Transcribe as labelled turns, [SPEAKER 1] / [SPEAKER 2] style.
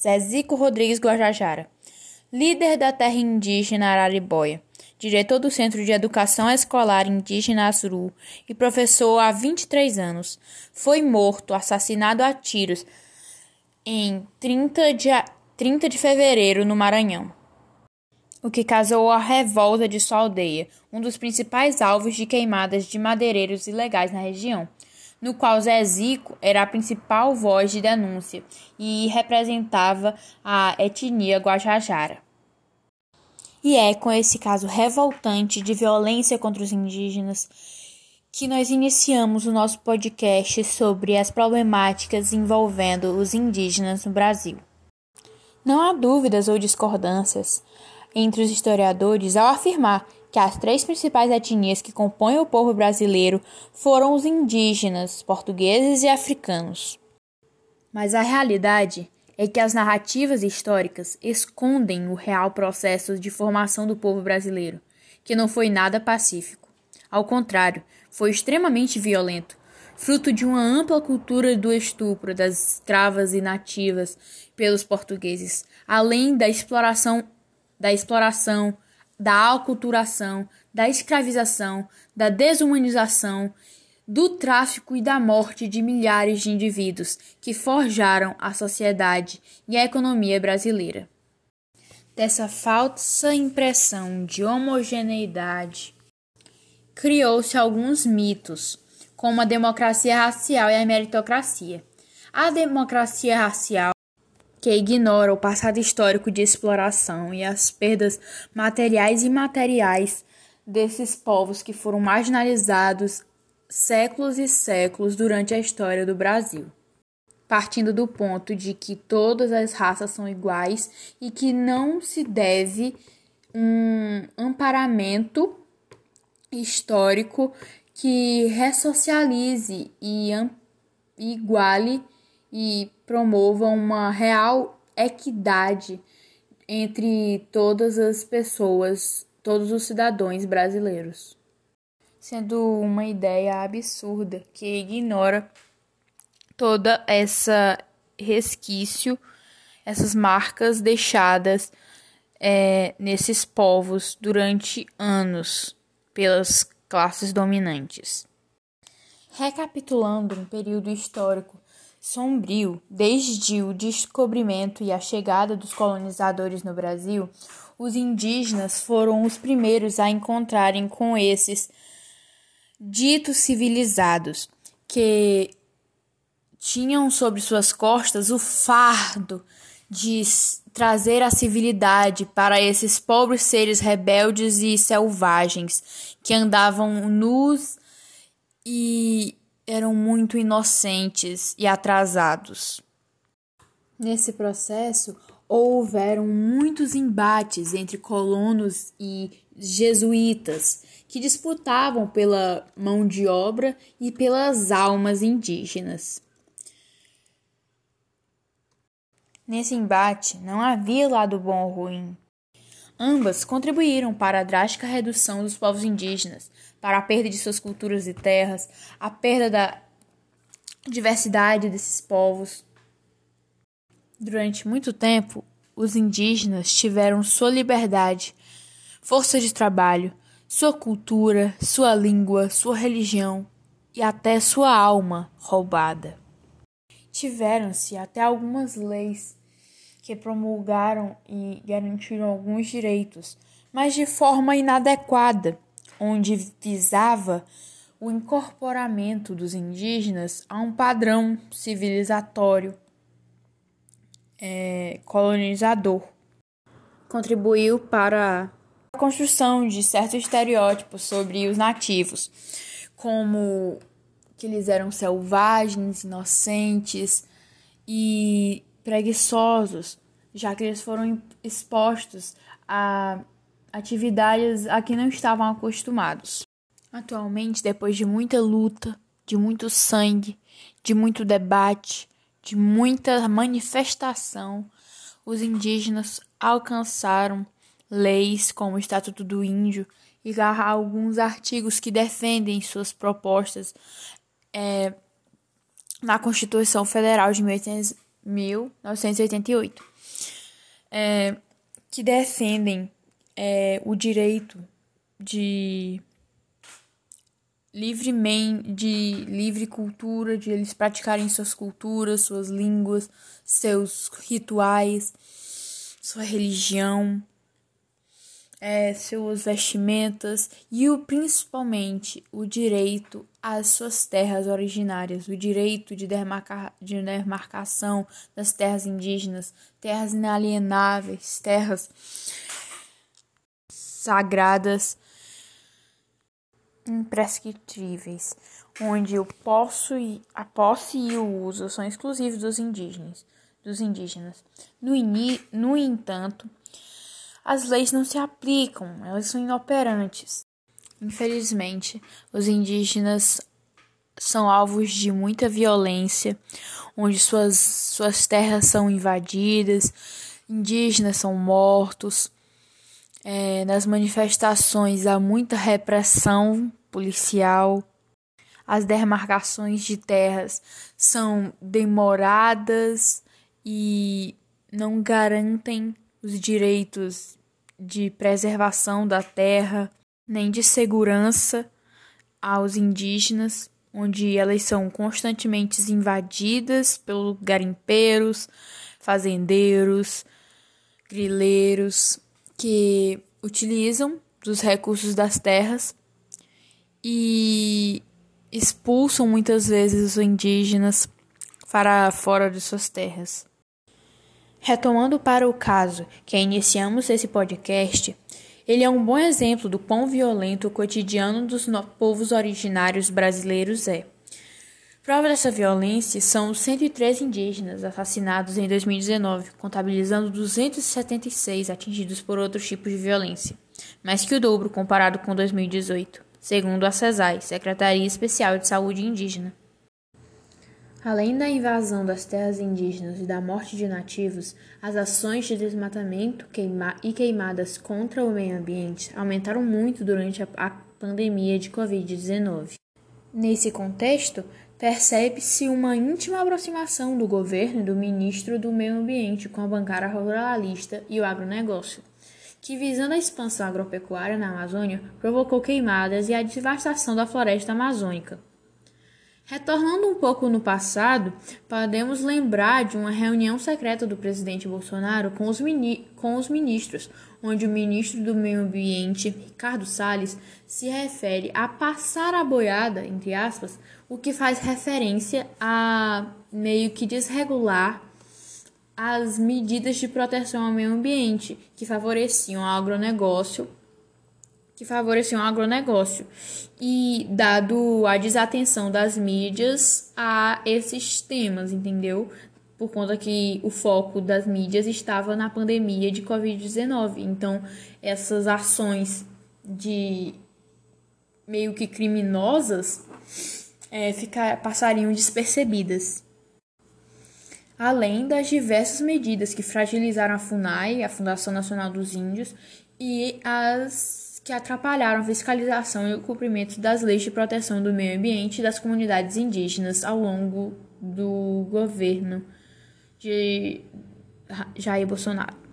[SPEAKER 1] Zezico Rodrigues Guajajara, líder da terra indígena Araribóia, diretor do Centro de Educação Escolar Indígena Assuru e professor há 23 anos, foi morto, assassinado a tiros em 30 de, 30 de fevereiro no Maranhão o que causou a revolta de sua aldeia, um dos principais alvos de queimadas de madeireiros ilegais na região, no qual Zé Zico era a principal voz de denúncia e representava a etnia Guajajara. E é com esse caso revoltante de violência contra os indígenas que nós iniciamos o nosso podcast sobre as problemáticas envolvendo os indígenas no Brasil. Não há dúvidas ou discordâncias entre os historiadores ao afirmar que as três principais etnias que compõem o povo brasileiro foram os indígenas, portugueses e africanos. Mas a realidade é que as narrativas históricas escondem o real processo de formação do povo brasileiro, que não foi nada pacífico. Ao contrário, foi extremamente violento, fruto de uma ampla cultura do estupro das escravas e nativas pelos portugueses, além da exploração da exploração, da aculturação, da escravização, da desumanização, do tráfico e da morte de milhares de indivíduos que forjaram a sociedade e a economia brasileira. Dessa falsa impressão de homogeneidade, criou-se alguns mitos, como a democracia racial e a meritocracia. A democracia racial que ignora o passado histórico de exploração e as perdas materiais e imateriais desses povos que foram marginalizados séculos e séculos durante a história do Brasil. Partindo do ponto de que todas as raças são iguais e que não se deve um amparamento histórico que ressocialize e iguale e promovam uma real equidade entre todas as pessoas, todos os cidadãos brasileiros. Sendo uma ideia absurda que ignora toda essa resquício, essas marcas deixadas é, nesses povos durante anos pelas classes dominantes. Recapitulando um período histórico sombrio, desde o descobrimento e a chegada dos colonizadores no Brasil, os indígenas foram os primeiros a encontrarem com esses ditos civilizados, que tinham sobre suas costas o fardo de trazer a civilidade para esses pobres seres rebeldes e selvagens que andavam nus e eram muito inocentes e atrasados. Nesse processo, houveram muitos embates entre colonos e jesuítas que disputavam pela mão de obra e pelas almas indígenas. Nesse embate não havia lado bom ou ruim. Ambas contribuíram para a drástica redução dos povos indígenas, para a perda de suas culturas e terras, a perda da diversidade desses povos. Durante muito tempo, os indígenas tiveram sua liberdade, força de trabalho, sua cultura, sua língua, sua religião e até sua alma roubada. Tiveram-se até algumas leis que promulgaram e garantiram alguns direitos, mas de forma inadequada, onde visava o incorporamento dos indígenas a um padrão civilizatório é, colonizador. Contribuiu para a construção de certos estereótipos sobre os nativos, como que eles eram selvagens, inocentes e preguiçosos, já que eles foram expostos a atividades a que não estavam acostumados. Atualmente, depois de muita luta, de muito sangue, de muito debate, de muita manifestação, os indígenas alcançaram leis como o Estatuto do Índio e alguns artigos que defendem suas propostas é, na Constituição Federal de 1988, é, que defendem é, o direito de livremente de livre cultura, de eles praticarem suas culturas, suas línguas, seus rituais, sua religião, é, suas vestimentas e o principalmente o direito às suas terras originárias, o direito de, demarca, de demarcação das terras indígenas, terras inalienáveis, terras sagradas imprescritíveis, onde o posso e a posse e o uso são exclusivos dos indígenas. Dos indígenas. No, ini, no entanto, as leis não se aplicam, elas são inoperantes. Infelizmente, os indígenas são alvos de muita violência, onde suas, suas terras são invadidas, indígenas são mortos. É, nas manifestações há muita repressão policial. As demarcações de terras são demoradas e não garantem os direitos de preservação da terra, nem de segurança aos indígenas, onde elas são constantemente invadidas pelos garimpeiros, fazendeiros, grileiros que utilizam dos recursos das terras e expulsam muitas vezes os indígenas para fora de suas terras. Retomando para o caso que iniciamos esse podcast, ele é um bom exemplo do quão violento o cotidiano dos povos originários brasileiros é. Prova dessa violência são os 103 indígenas assassinados em 2019, contabilizando 276 atingidos por outros tipos de violência, mais que o dobro comparado com 2018 segundo a CESAI, Secretaria Especial de Saúde Indígena. Além da invasão das terras indígenas e da morte de nativos, as ações de desmatamento e queimadas contra o meio ambiente aumentaram muito durante a pandemia de Covid-19. Nesse contexto, percebe-se uma íntima aproximação do governo e do ministro do Meio Ambiente com a bancada ruralista e o agronegócio que, visando a expansão agropecuária na Amazônia, provocou queimadas e a devastação da floresta amazônica. Retornando um pouco no passado, podemos lembrar de uma reunião secreta do presidente Bolsonaro com os, com os ministros, onde o ministro do Meio Ambiente, Ricardo Salles, se refere a passar a boiada, entre aspas, o que faz referência a meio que desregular as medidas de proteção ao meio ambiente que favoreciam o agronegócio, que favoreciam o agronegócio. E dado a desatenção das mídias a esses temas, entendeu? Por conta que o foco das mídias estava na pandemia de Covid-19. Então, essas ações de meio que criminosas é, ficar, passariam despercebidas além das diversas medidas que fragilizaram a FUNAI, a Fundação Nacional dos Índios, e as que atrapalharam a fiscalização e o cumprimento das leis de proteção do meio ambiente e das comunidades indígenas ao longo do governo de Jair Bolsonaro.